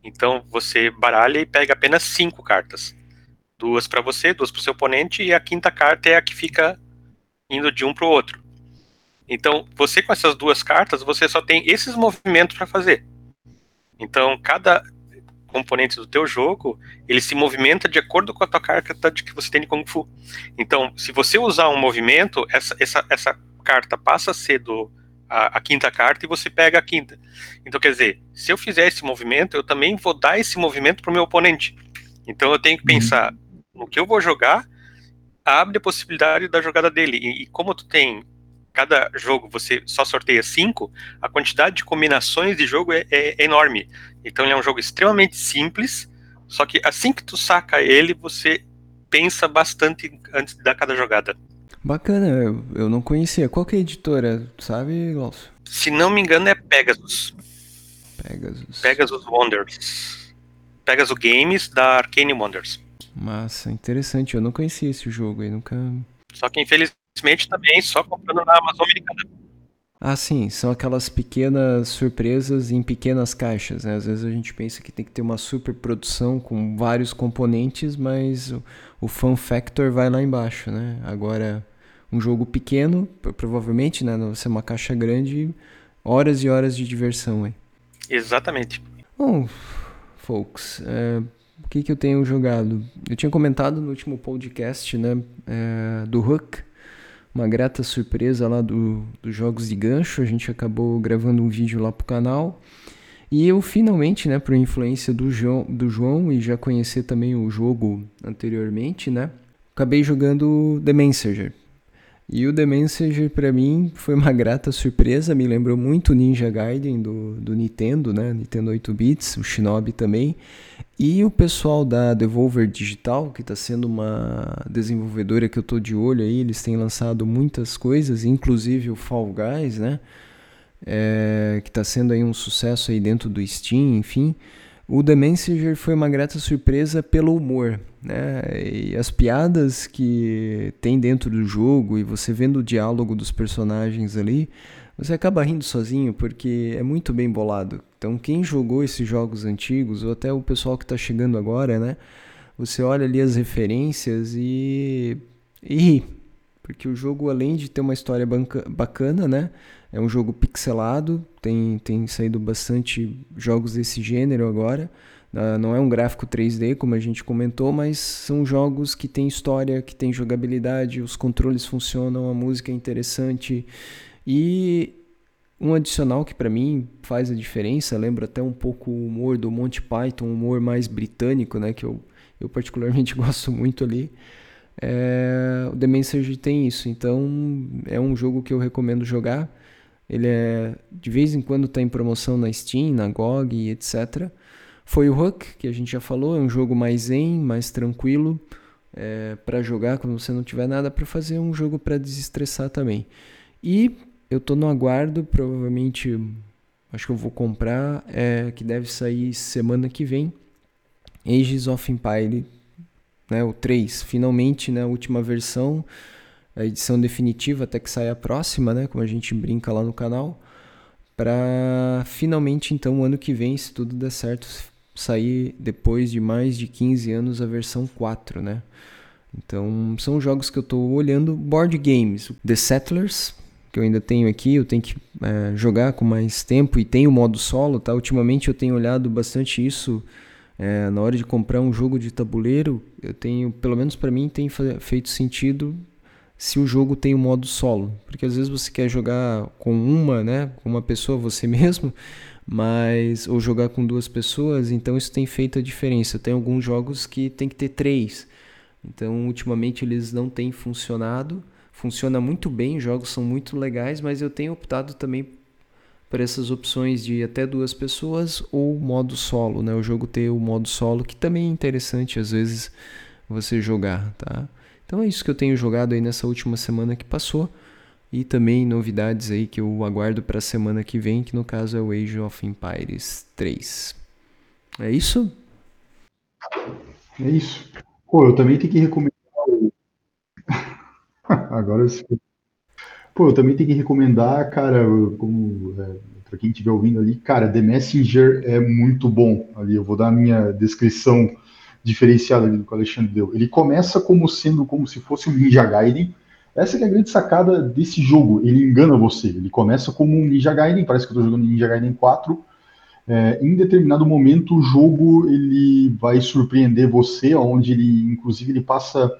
Então você baralha e pega apenas cinco cartas. Duas para você, duas para o seu oponente, e a quinta carta é a que fica indo de um para o outro. Então, você com essas duas cartas, você só tem esses movimentos para fazer. Então, cada componentes do teu jogo, ele se movimenta de acordo com a tua carta de que você tem de Kung Fu. Então, se você usar um movimento, essa, essa, essa carta passa a ser do, a, a, quinta carta e você pega a quinta. Então, quer dizer, se eu fizer esse movimento, eu também vou dar esse movimento para o meu oponente. Então, eu tenho que pensar no que eu vou jogar abre a possibilidade da jogada dele. E, e, como tu tem cada jogo você só sorteia cinco, a quantidade de combinações de jogo é, é, enorme. Então ele é um jogo extremamente simples, só que assim que tu saca ele, você pensa bastante antes de dar cada jogada. Bacana, eu, eu não conhecia. Qual que é a editora, sabe, Glaucio? Se não me engano é Pegasus. Pegasus. Pegasus Wonders. Pegasus Games da Arcane Wonders. Massa, interessante. Eu não conhecia esse jogo aí, nunca. Só que infelizmente também só comprando na Amazon americana. Ah, sim, são aquelas pequenas surpresas em pequenas caixas, né? Às vezes a gente pensa que tem que ter uma super produção com vários componentes, mas o, o fun factor vai lá embaixo, né? Agora, um jogo pequeno, provavelmente, né? Não vai ser uma caixa grande, horas e horas de diversão aí. Exatamente. Bom, folks, é, o que, que eu tenho jogado? Eu tinha comentado no último podcast, né? É, do Hook uma grata surpresa lá do, dos jogos de gancho. A gente acabou gravando um vídeo lá pro canal. E eu finalmente, né, por influência do João, do João e já conhecer também o jogo anteriormente, né, acabei jogando The Messenger. E o The Messenger para mim foi uma grata surpresa, me lembrou muito Ninja Gaiden do, do Nintendo, né, Nintendo 8 bits, o Shinobi também. E o pessoal da Devolver Digital, que está sendo uma desenvolvedora que eu estou de olho aí, eles têm lançado muitas coisas, inclusive o Fall Guys, né? É, que está sendo aí um sucesso aí dentro do Steam, enfim. O The Messenger foi uma grata surpresa pelo humor, né? E as piadas que tem dentro do jogo e você vendo o diálogo dos personagens ali, você acaba rindo sozinho porque é muito bem bolado. Então, quem jogou esses jogos antigos, ou até o pessoal que está chegando agora, né? Você olha ali as referências e, e ri. Porque o jogo, além de ter uma história bacana, né? É um jogo pixelado, tem, tem saído bastante jogos desse gênero agora. Ah, não é um gráfico 3D, como a gente comentou, mas são jogos que têm história, que têm jogabilidade, os controles funcionam, a música é interessante. E um adicional que para mim faz a diferença, lembra até um pouco o humor do Monty Python, um humor mais britânico, né, que eu, eu particularmente <laughs> gosto muito ali. É, o The Message tem isso, então é um jogo que eu recomendo jogar. Ele é de vez em quando está em promoção na Steam, na GOG etc. Foi o Hook, que a gente já falou, é um jogo mais zen, mais tranquilo é, para jogar quando você não tiver nada para fazer, é um jogo para desestressar também. E eu tô no aguardo, provavelmente acho que eu vou comprar, é, que deve sair semana que vem. Ages of Empire, né, o 3, finalmente, né, a última versão, a edição definitiva até que saia a próxima, né, como a gente brinca lá no canal, para finalmente então ano que vem, se tudo der certo, sair depois de mais de 15 anos a versão 4, né? Então, são jogos que eu estou olhando, board games, The Settlers, que eu ainda tenho aqui, eu tenho que é, jogar com mais tempo e tem o modo solo, tá? Ultimamente eu tenho olhado bastante isso é, na hora de comprar um jogo de tabuleiro. Eu tenho, pelo menos para mim, tem feito sentido se o jogo tem o modo solo, porque às vezes você quer jogar com uma, né, com uma pessoa você <laughs> mesmo, mas ou jogar com duas pessoas, então isso tem feito a diferença. Tem alguns jogos que tem que ter três, então ultimamente eles não têm funcionado funciona muito bem, os jogos são muito legais, mas eu tenho optado também por essas opções de até duas pessoas ou modo solo, né? O jogo ter o modo solo, que também é interessante às vezes você jogar, tá? Então é isso que eu tenho jogado aí nessa última semana que passou e também novidades aí que eu aguardo para a semana que vem, que no caso é o Age of Empires 3. É isso? É isso. Pô, eu também tenho que recomendar <laughs> Agora sim. Pô, eu também tenho que recomendar, cara, como é, para quem estiver ouvindo ali, cara, The Messenger é muito bom. Ali eu vou dar a minha descrição diferenciada ali do que o Alexandre deu. Ele começa como sendo como se fosse um Ninja Gaiden. Essa é a grande sacada desse jogo. Ele engana você. Ele começa como um Ninja Gaiden, parece que eu estou jogando Ninja Gaiden 4. É, em determinado momento o jogo ele vai surpreender você, onde ele, inclusive, ele passa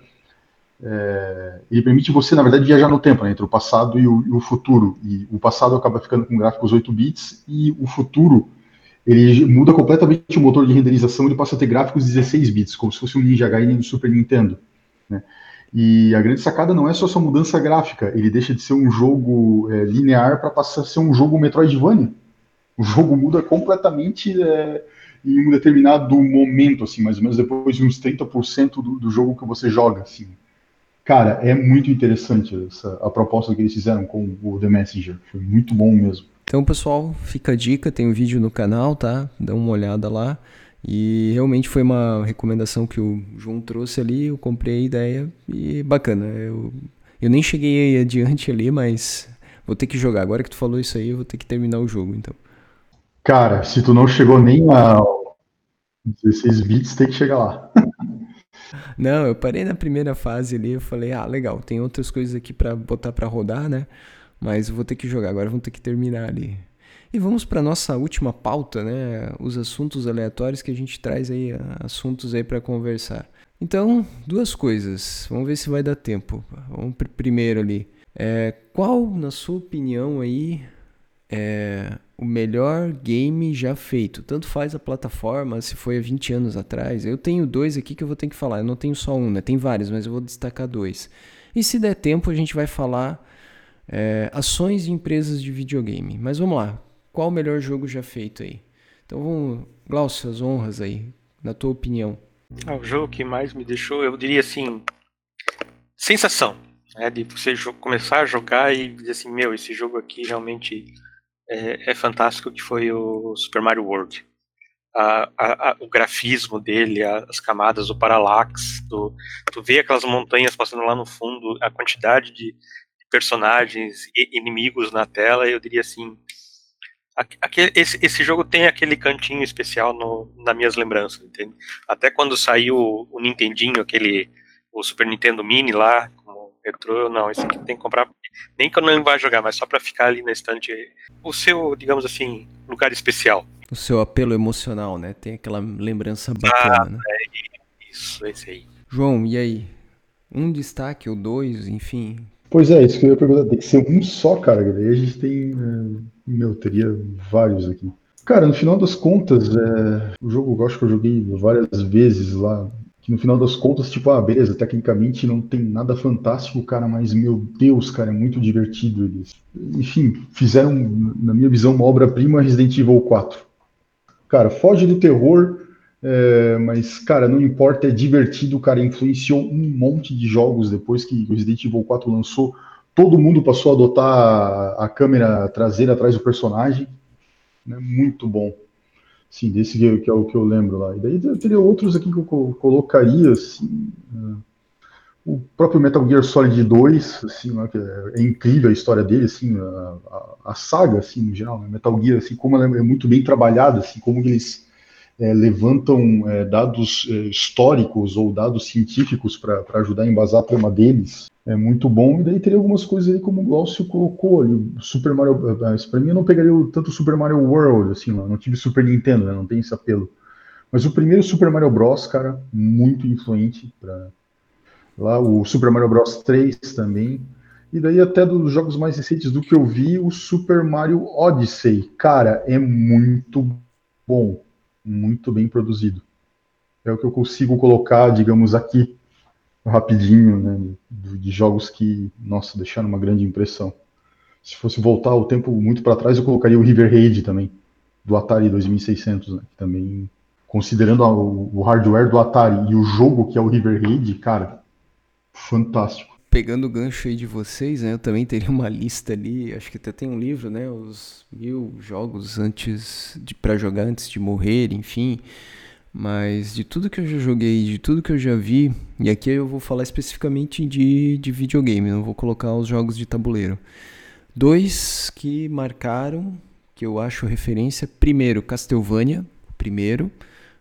é, ele permite você, na verdade, viajar no tempo, né, entre o passado e o, e o, futuro. E o passado acaba ficando com gráficos 8 bits e o futuro ele muda completamente o motor de renderização, ele passa a ter gráficos 16 bits, como se fosse um Ninja Gaiden do Super Nintendo. Né? E a grande sacada não é só essa mudança gráfica, ele deixa de ser um jogo é, linear para passar a ser um jogo Metroidvania. O jogo muda completamente é, em um determinado momento, assim, mais ou menos depois de uns 30% do, do jogo que você joga, assim. Cara, é muito interessante essa, a proposta que eles fizeram com o The Messenger. Foi muito bom mesmo. Então, pessoal, fica a dica, tem um vídeo no canal, tá? Dá uma olhada lá. E realmente foi uma recomendação que o João trouxe ali, eu comprei a ideia e bacana. Eu, eu nem cheguei adiante ali, mas vou ter que jogar. Agora que tu falou isso aí, eu vou ter que terminar o jogo, então. Cara, se tu não chegou nem a 16 bits, tem que chegar lá. <laughs> Não, eu parei na primeira fase ali, eu falei, ah, legal, tem outras coisas aqui para botar para rodar, né? Mas vou ter que jogar, agora vamos ter que terminar ali. E vamos para nossa última pauta, né? Os assuntos aleatórios que a gente traz aí, assuntos aí para conversar. Então, duas coisas. Vamos ver se vai dar tempo. Vamos pr primeiro ali. É, qual, na sua opinião aí, é o melhor game já feito? Tanto faz a plataforma, se foi há 20 anos atrás. Eu tenho dois aqui que eu vou ter que falar. Eu não tenho só um, né? Tem vários, mas eu vou destacar dois. E se der tempo, a gente vai falar é, ações de empresas de videogame. Mas vamos lá. Qual o melhor jogo já feito aí? Então vamos, Glaucio, as honras aí, na tua opinião. Ah, o jogo que mais me deixou, eu diria assim, sensação, né, de você começar a jogar e dizer assim, meu, esse jogo aqui realmente é, é fantástico, que foi o Super Mario World. A, a, a, o grafismo dele, as camadas, o parallax, tu vê aquelas montanhas passando lá no fundo, a quantidade de personagens e inimigos na tela, eu diria assim, Aquele, esse, esse, jogo tem aquele cantinho especial no, nas minhas lembranças, entende? Até quando saiu o Nintendinho, aquele o Super Nintendo Mini lá, como retrô, não, esse aqui tem que comprar, nem que eu não vá jogar, mas só para ficar ali na estante, o seu, digamos assim, lugar especial. O seu apelo emocional, né? Tem aquela lembrança bacana, ah, né? É isso, esse aí. João, e aí? Um destaque ou dois, enfim? Pois é, isso que eu ia perguntar, tem que ser um só, cara, aí a gente tem... É meu, teria vários aqui. Cara, no final das contas, é, o jogo eu acho que eu joguei várias vezes lá. Que no final das contas, tipo, ah, beleza, tecnicamente não tem nada fantástico, cara, mas meu Deus, cara, é muito divertido eles. Enfim, fizeram, na minha visão, uma obra-prima Resident Evil 4. Cara, foge do terror, é, mas, cara, não importa, é divertido, cara, influenciou um monte de jogos depois que Resident Evil 4 lançou todo mundo passou a adotar a câmera traseira atrás do personagem. Né? Muito bom. Sim, desse que, é o que eu lembro lá. E daí teria outros aqui que eu colocaria, assim, uh, o próprio Metal Gear Solid 2, assim, né, é, é, incrível a história dele, assim, a, a, a, saga, assim, no geral, né? Metal Gear, assim, como ela é muito bem trabalhada, assim, como eles é, levantam é, dados é, históricos ou dados científicos para ajudar a embasar a trama deles, é muito bom. E daí teria algumas coisas aí, como o Glaucio colocou ali, Super Mario. Eh, para mim, eu não pegaria tanto Super Mario World, assim, lá. não tive Super Nintendo, né? Não tem esse apelo. Mas o primeiro Super Mario Bros, cara, muito influente. Pra... Lá, o Super Mario Bros 3 também. E daí, até dos jogos mais recentes do que eu vi, o Super Mario Odyssey. Cara, é muito bom. Muito bem produzido. É o que eu consigo colocar, digamos, aqui rapidinho, né, de jogos que, nossa, deixaram uma grande impressão. Se fosse voltar o tempo muito para trás, eu colocaria o River Raid também, do Atari 2600, né, também, considerando o hardware do Atari e o jogo que é o River Raid, cara, fantástico. Pegando o gancho aí de vocês, né, eu também teria uma lista ali, acho que até tem um livro, né, os mil jogos antes de para jogar antes de morrer, enfim, mas de tudo que eu já joguei, de tudo que eu já vi, e aqui eu vou falar especificamente de, de videogame, não vou colocar os jogos de tabuleiro. Dois que marcaram, que eu acho referência. Primeiro, Castlevania, primeiro,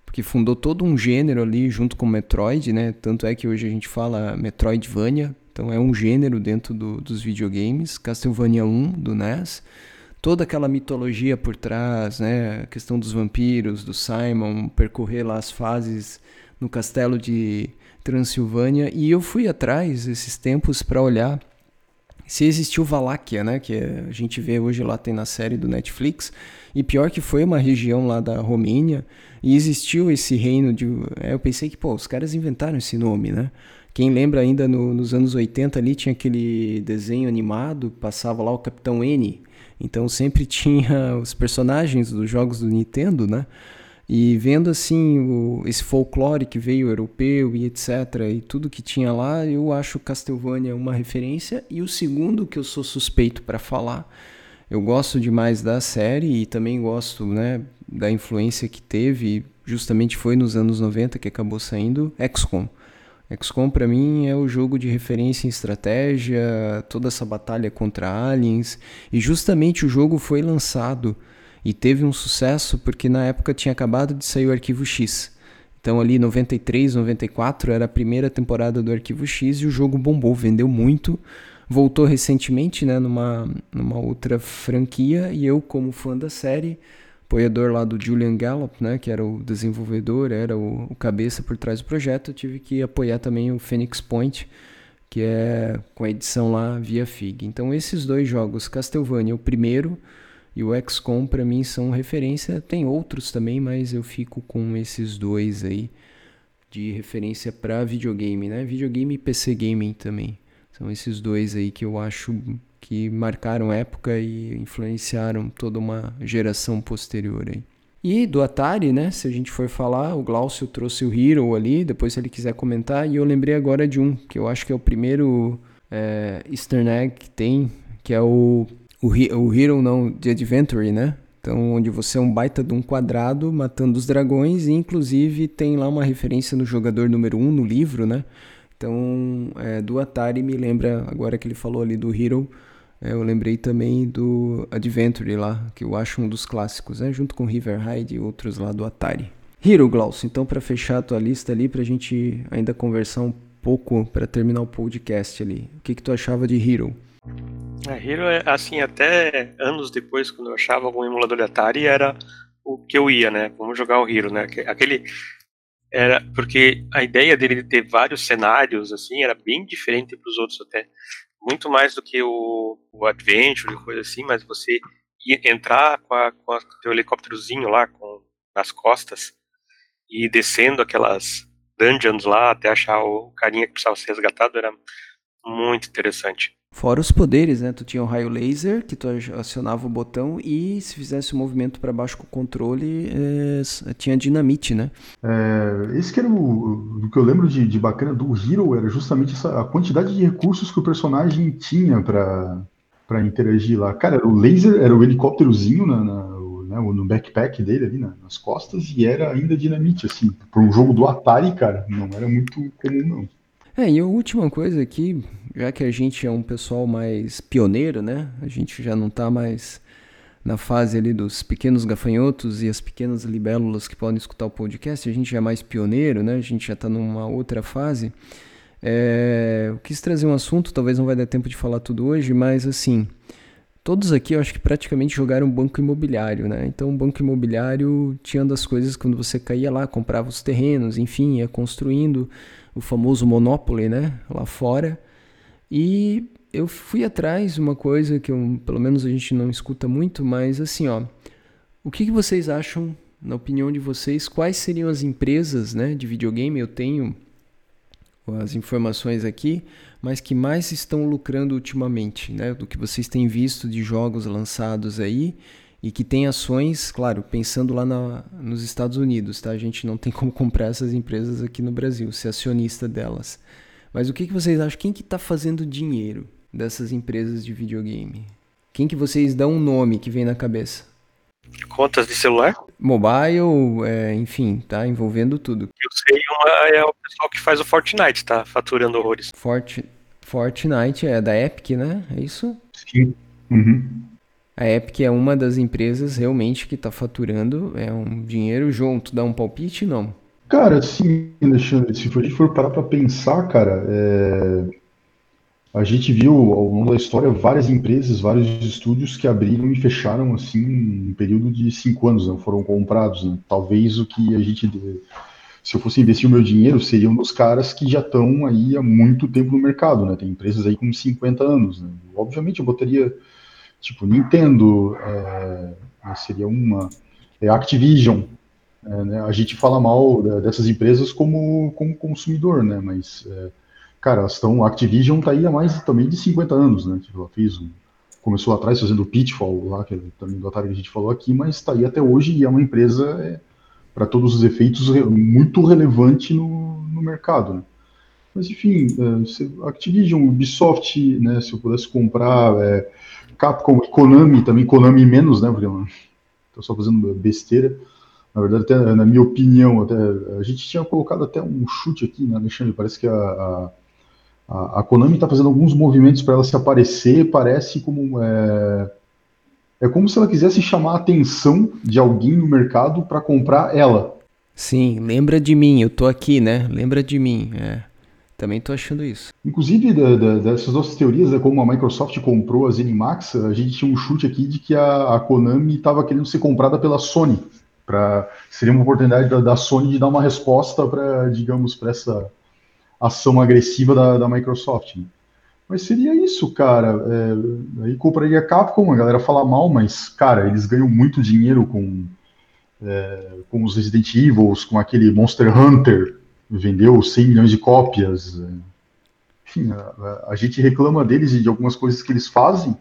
porque fundou todo um gênero ali junto com Metroid, né? Tanto é que hoje a gente fala Metroidvania, então é um gênero dentro do, dos videogames. Castlevania 1 do NES toda aquela mitologia por trás, né? A questão dos vampiros, do Simon, percorrer lá as fases no castelo de Transilvânia. E eu fui atrás esses tempos para olhar se existiu Valáquia, né? Que a gente vê hoje lá, tem na série do Netflix. E pior que foi uma região lá da Romênia. E existiu esse reino de. É, eu pensei que, pô, os caras inventaram esse nome, né? Quem lembra ainda no, nos anos 80 ali tinha aquele desenho animado, passava lá o Capitão N. Então sempre <laughs> tinha os personagens dos jogos do Nintendo, né? E vendo assim o, esse folclore que veio europeu e etc, e tudo que tinha lá, eu acho Castlevania uma referência. E o segundo que eu sou suspeito para falar, eu gosto demais da série e também gosto né, da influência que teve, justamente foi nos anos 90 que acabou saindo, XCOM. XCOM para mim é o jogo de referência em estratégia, toda essa batalha contra aliens, e justamente o jogo foi lançado e teve um sucesso porque na época tinha acabado de sair o Arquivo X. Então ali 93, 94 era a primeira temporada do Arquivo X e o jogo bombou, vendeu muito. Voltou recentemente, né, numa, numa outra franquia e eu como fã da série, apoiador lá do Julian Gallup, né, que era o desenvolvedor, era o, o cabeça por trás do projeto, eu tive que apoiar também o Phoenix Point, que é com a edição lá via FIG. Então esses dois jogos, Castlevania, o primeiro, e o XCOM para mim são referência. Tem outros também, mas eu fico com esses dois aí de referência para videogame, né? Videogame e PC gaming também. São esses dois aí que eu acho que marcaram época e influenciaram toda uma geração posterior aí. E do Atari, né? Se a gente for falar, o Glaucio trouxe o Hero ali, depois se ele quiser comentar. E eu lembrei agora de um, que eu acho que é o primeiro é, Easter egg que tem, que é o o, o Hero não, de Adventure, né? Então, onde você é um baita de um quadrado matando os dragões e inclusive tem lá uma referência no jogador número 1 um, no livro, né? Então, é, do Atari me lembra, agora que ele falou ali do Hero, eu lembrei também do Adventure lá, que eu acho um dos clássicos, né? Junto com River Ride e outros lá do Atari. Hero, Glaucio, então para fechar a tua lista ali, pra gente ainda conversar um pouco para terminar o podcast ali. O que que tu achava de Hero? A é, Hero, é, assim, até anos depois, quando eu achava algum emulador de Atari, era o que eu ia, né? Vamos jogar o Hero, né? Aquele. Era porque a ideia dele de ter vários cenários, assim, era bem diferente para os outros até. Muito mais do que o, o Adventure e coisa assim, mas você ia entrar com, a, com a, helicópterozinho lá com, nas costas e descendo aquelas dungeons lá até achar o carinha que precisava ser resgatado, era muito interessante. Fora os poderes, né? Tu tinha o raio laser, que tu acionava o botão, e se fizesse o um movimento para baixo com o controle, é, tinha dinamite, né? É, esse que era o, o que eu lembro de, de, bacana do Hero, era justamente essa, a quantidade de recursos que o personagem tinha para interagir lá. Cara, o laser era o helicópterozinho na, na né, no backpack dele ali nas costas, e era ainda dinamite, assim. Para um jogo do Atari, cara, não era muito comum, não. É, e a última coisa aqui, já que a gente é um pessoal mais pioneiro, né? A gente já não está mais na fase ali dos pequenos gafanhotos e as pequenas libélulas que podem escutar o podcast, a gente já é mais pioneiro, né? A gente já está numa outra fase. É, eu quis trazer um assunto, talvez não vai dar tempo de falar tudo hoje, mas assim, todos aqui eu acho que praticamente jogaram banco imobiliário, né? Então, o banco imobiliário tinha das coisas quando você caía lá, comprava os terrenos, enfim, ia construindo o famoso Monopoly, né, lá fora. E eu fui atrás uma coisa que eu, pelo menos a gente não escuta muito, mas assim, ó, o que, que vocês acham, na opinião de vocês, quais seriam as empresas, né, de videogame? Eu tenho as informações aqui, mas que mais estão lucrando ultimamente, né, do que vocês têm visto de jogos lançados aí e que tem ações, claro, pensando lá na, nos Estados Unidos, tá? A gente não tem como comprar essas empresas aqui no Brasil, ser acionista delas. Mas o que, que vocês acham? Quem que está fazendo dinheiro dessas empresas de videogame? Quem que vocês dão um nome que vem na cabeça? Contas de celular? Mobile, é, enfim, tá envolvendo tudo. Eu sei, uma é o pessoal que faz o Fortnite, tá faturando horrores. Fort, Fortnite é da Epic, né? É isso? Sim. Uhum. A Epic é uma das empresas realmente que está faturando é um dinheiro junto. Dá um palpite? Não. Cara, sim, Alexandre. Se a gente for parar para pensar, cara, é... a gente viu ao longo da história várias empresas, vários estúdios que abriram e fecharam assim um período de cinco anos, né? foram comprados. Né? Talvez o que a gente se eu fosse investir o meu dinheiro, seriam nos caras que já estão aí há muito tempo no mercado, né? Tem empresas aí com 50 anos, né? Obviamente eu botaria Tipo, Nintendo é, seria uma. É Activision. É, né? A gente fala mal dessas empresas como, como consumidor, né? Mas é, cara, estão, a Activision tá aí há mais também de 50 anos, né? Tipo, ela fez um, começou atrás fazendo o Pitfall lá, que é também do Atari que a gente falou aqui, mas está aí até hoje e é uma empresa, é, para todos os efeitos, muito relevante no, no mercado, né? Mas enfim, é, Activision, Ubisoft, né, se eu pudesse comprar, é, Capcom e Konami, também Konami menos, né, porque estou só fazendo besteira, na verdade, até, na minha opinião, até, a gente tinha colocado até um chute aqui, né, Alexandre? Parece que a, a, a Konami está fazendo alguns movimentos para ela se aparecer, parece como. É, é como se ela quisesse chamar a atenção de alguém no mercado para comprar ela. Sim, lembra de mim, eu tô aqui, né? Lembra de mim. É. Também tô achando isso. Inclusive, da, da, dessas nossas teorias, né, como a Microsoft comprou a ZeniMax, a gente tinha um chute aqui de que a, a Konami estava querendo ser comprada pela Sony. Pra, seria uma oportunidade da, da Sony de dar uma resposta para, digamos, para essa ação agressiva da, da Microsoft. Né? Mas seria isso, cara. É, aí compraria a Capcom, a galera fala mal, mas, cara, eles ganham muito dinheiro com, é, com os Resident Evil, com aquele Monster Hunter, vendeu 100 milhões de cópias. É. Enfim, a, a, gente reclama deles e de algumas coisas que eles fazem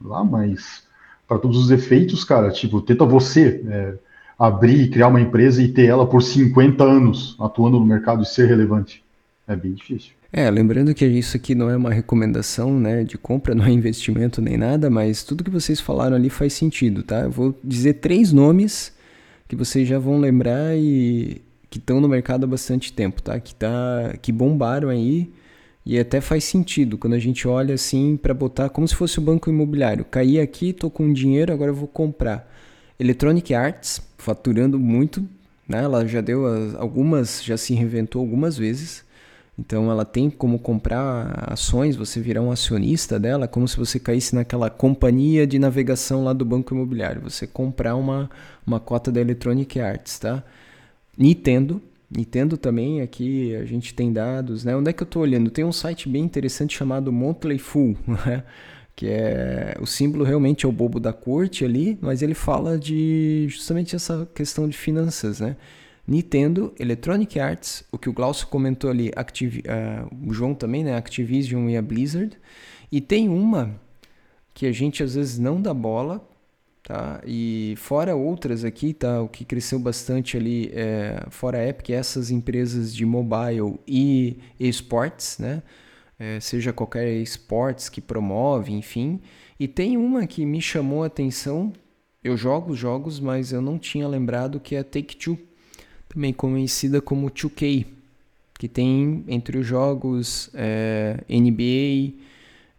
lá, mas para todos os efeitos, cara, tipo, tenta você. É, abrir criar uma empresa e ter ela por 50 anos atuando no mercado e ser relevante. É bem difícil. É, lembrando que isso aqui não é uma recomendação, né, de compra, <laughs> não é investimento nem nada, mas tudo que vocês falaram ali faz sentido, tá? Eu vou dizer três nomes que vocês já vão lembrar e que estão no mercado há bastante tempo, tá? Que tá que bombaram aí e até faz sentido quando a gente olha assim para botar como se fosse o banco imobiliário. Caí aqui, tô com dinheiro, agora eu vou comprar. Electronic Arts, faturando muito, né? Ela já deu as, algumas, já se reinventou algumas vezes. Então ela tem como comprar ações, você virar um acionista dela, como se você caísse naquela companhia de navegação lá do banco imobiliário. Você comprar uma, uma cota da Electronic Arts, tá? Nintendo, Nintendo também, aqui a gente tem dados, né? Onde é que eu estou olhando? Tem um site bem interessante chamado Monthly Fool, <laughs> né? que é o símbolo realmente é o bobo da corte ali, mas ele fala de justamente essa questão de finanças, né? Nintendo, Electronic Arts, o que o Glaucio comentou ali, Activ uh, o João também, né? Activision e a Blizzard. E tem uma que a gente às vezes não dá bola, tá? E fora outras aqui, tá? O que cresceu bastante ali, é, fora a Epic, essas empresas de mobile e esportes, né? é, seja qualquer esportes que promove, enfim. E tem uma que me chamou a atenção. Eu jogo jogos, mas eu não tinha lembrado que é Take-Two, também conhecida como 2K, que tem entre os jogos é, NBA,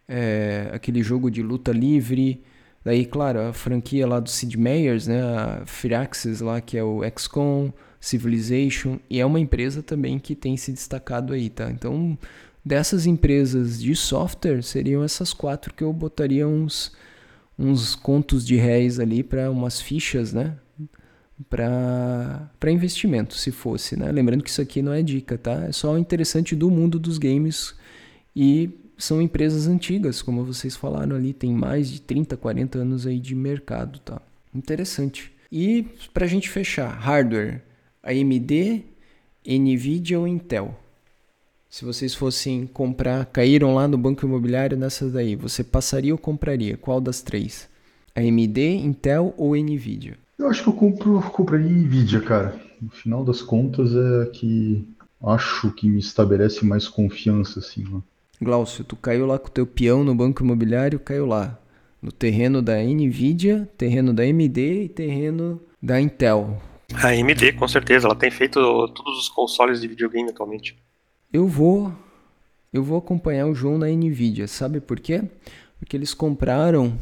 é, aquele jogo de luta livre, daí, claro, a franquia lá do Sid Meier's, né, a Firaxis lá, que é o XCOM, Civilization, e é uma empresa também que tem se destacado aí, tá? Então, dessas empresas de software seriam essas quatro que eu botaria uns, uns contos de réis ali para umas fichas, né? Para investimento, se fosse, né? Lembrando que isso aqui não é dica, tá? É só interessante do mundo dos games e são empresas antigas, como vocês falaram ali, tem mais de 30, 40 anos aí de mercado, tá? Interessante. E para a gente fechar, hardware, AMD, Nvidia ou Intel? Se vocês fossem comprar, caíram lá no banco imobiliário nessas daí, você passaria ou compraria? Qual das três? AMD, Intel ou Nvidia? Eu acho que eu compro, compraria Nvidia, cara. No final das contas é que acho que me estabelece mais confiança, assim. Né? Glaucio, tu caiu lá com o teu peão no banco imobiliário, caiu lá. No terreno da Nvidia, terreno da AMD e terreno da Intel. A AMD, com certeza, ela tem feito todos os consoles de videogame atualmente. Eu vou eu vou acompanhar o João na Nvidia, sabe por quê? Porque eles compraram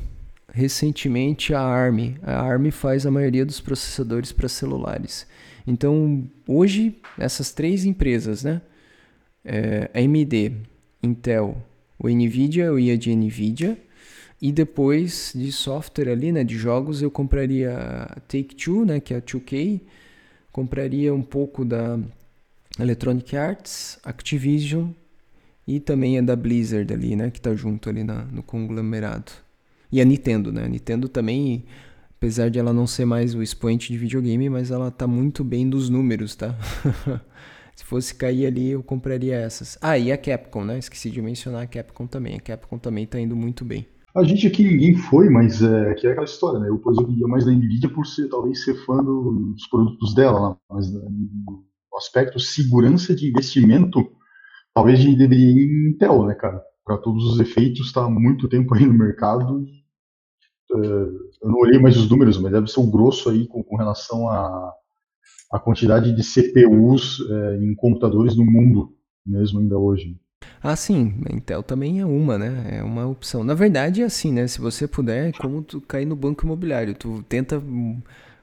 recentemente a ARM. A ARM faz a maioria dos processadores para celulares. Então, hoje, essas três empresas, né? É, AMD, Intel, o Nvidia, eu ia de Nvidia. E depois de software ali, né, de jogos, eu compraria Take-Two, né, que é a 2K. Compraria um pouco da Electronic Arts, Activision e também a da Blizzard ali, né, que tá junto ali na, no conglomerado. E a Nintendo, né? A Nintendo também, apesar de ela não ser mais o expoente de videogame, mas ela tá muito bem dos números, tá? <laughs> Se fosse cair ali, eu compraria essas. Ah, e a Capcom, né? Esqueci de mencionar a Capcom também. A Capcom também tá indo muito bem. A gente aqui ninguém foi, mas é que é aquela história, né? Eu, por exemplo, ia mais da Nvidia por ser, talvez, ser fã dos produtos dela, lá. mas né, no aspecto segurança de investimento, talvez a gente deveria ir em Intel, né, cara? Para todos os efeitos, está há muito tempo aí no mercado. É, eu não olhei mais os números, mas deve ser o grosso aí com, com relação a a quantidade de CPUs é, em computadores no mundo, mesmo ainda hoje. Ah, sim, a Intel também é uma, né? É uma opção. Na verdade, é assim, né? Se você puder, é como tu cair no banco imobiliário, tu tenta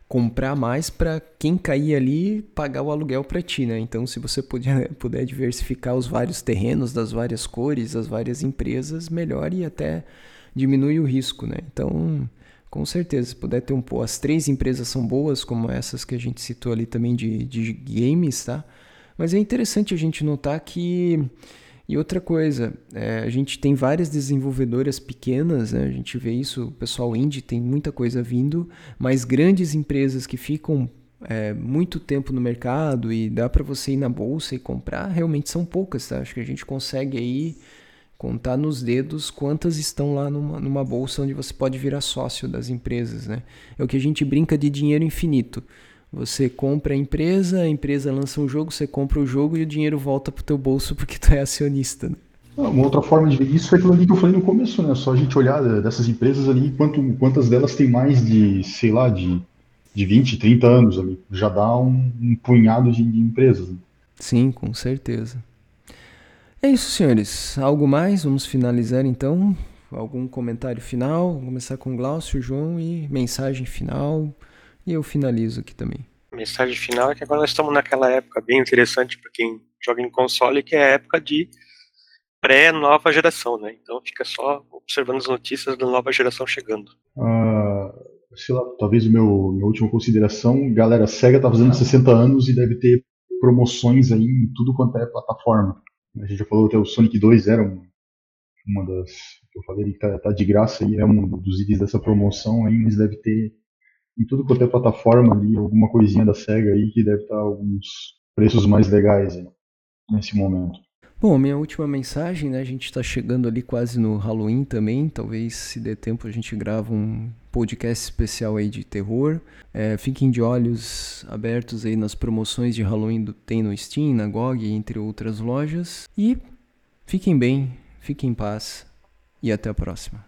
comprar mais para quem cair ali pagar o aluguel para ti, né? Então, se você puder, <laughs> puder diversificar os vários terrenos das várias cores, das várias empresas, melhor e até diminui o risco, né? Então, com certeza, se puder ter um pô, as três empresas são boas, como essas que a gente citou ali também de, de games, tá? Mas é interessante a gente notar que e outra coisa, é, a gente tem várias desenvolvedoras pequenas, né? a gente vê isso, o pessoal indie tem muita coisa vindo, mas grandes empresas que ficam é, muito tempo no mercado e dá para você ir na bolsa e comprar, realmente são poucas, tá? Acho que a gente consegue aí contar nos dedos quantas estão lá numa, numa bolsa onde você pode virar sócio das empresas, né? É o que a gente brinca de dinheiro infinito. Você compra a empresa, a empresa lança um jogo, você compra o jogo e o dinheiro volta pro teu bolso <laughs> porque tu é acionista. Né? Ah, uma outra forma de ver isso é aquilo ali que eu falei no começo, né? Só a gente olhar dessas empresas ali, quanto, quantas delas tem mais de, sei lá, de, de 20, 30 anos ali. Já dá um, um punhado de, de empresas. Né? Sim, com certeza. É isso, senhores. Algo mais? Vamos finalizar então. Algum comentário final? Vamos começar com Glaucio, João e mensagem final. E eu finalizo aqui também. A mensagem final é que agora nós estamos naquela época bem interessante para quem joga em console, que é a época de pré-nova geração, né? Então fica só observando as notícias da nova geração chegando. Uh, sei lá, talvez o meu minha última consideração, galera, a Sega tá fazendo 60 anos e deve ter promoções aí em tudo quanto é plataforma. A gente já falou até o Sonic 2 era uma das que eu falei que tá, tá, de graça e é um dos itens dessa promoção aí, mas deve ter em tudo quanto é plataforma ali, alguma coisinha da SEGA aí que deve estar tá alguns preços mais legais aí, nesse momento. Bom, minha última mensagem, né? A gente está chegando ali quase no Halloween também. Talvez, se der tempo, a gente grava um podcast especial aí de terror. É, fiquem de olhos abertos aí nas promoções de Halloween do tem no Steam, na GOG, entre outras lojas. E fiquem bem, fiquem em paz e até a próxima.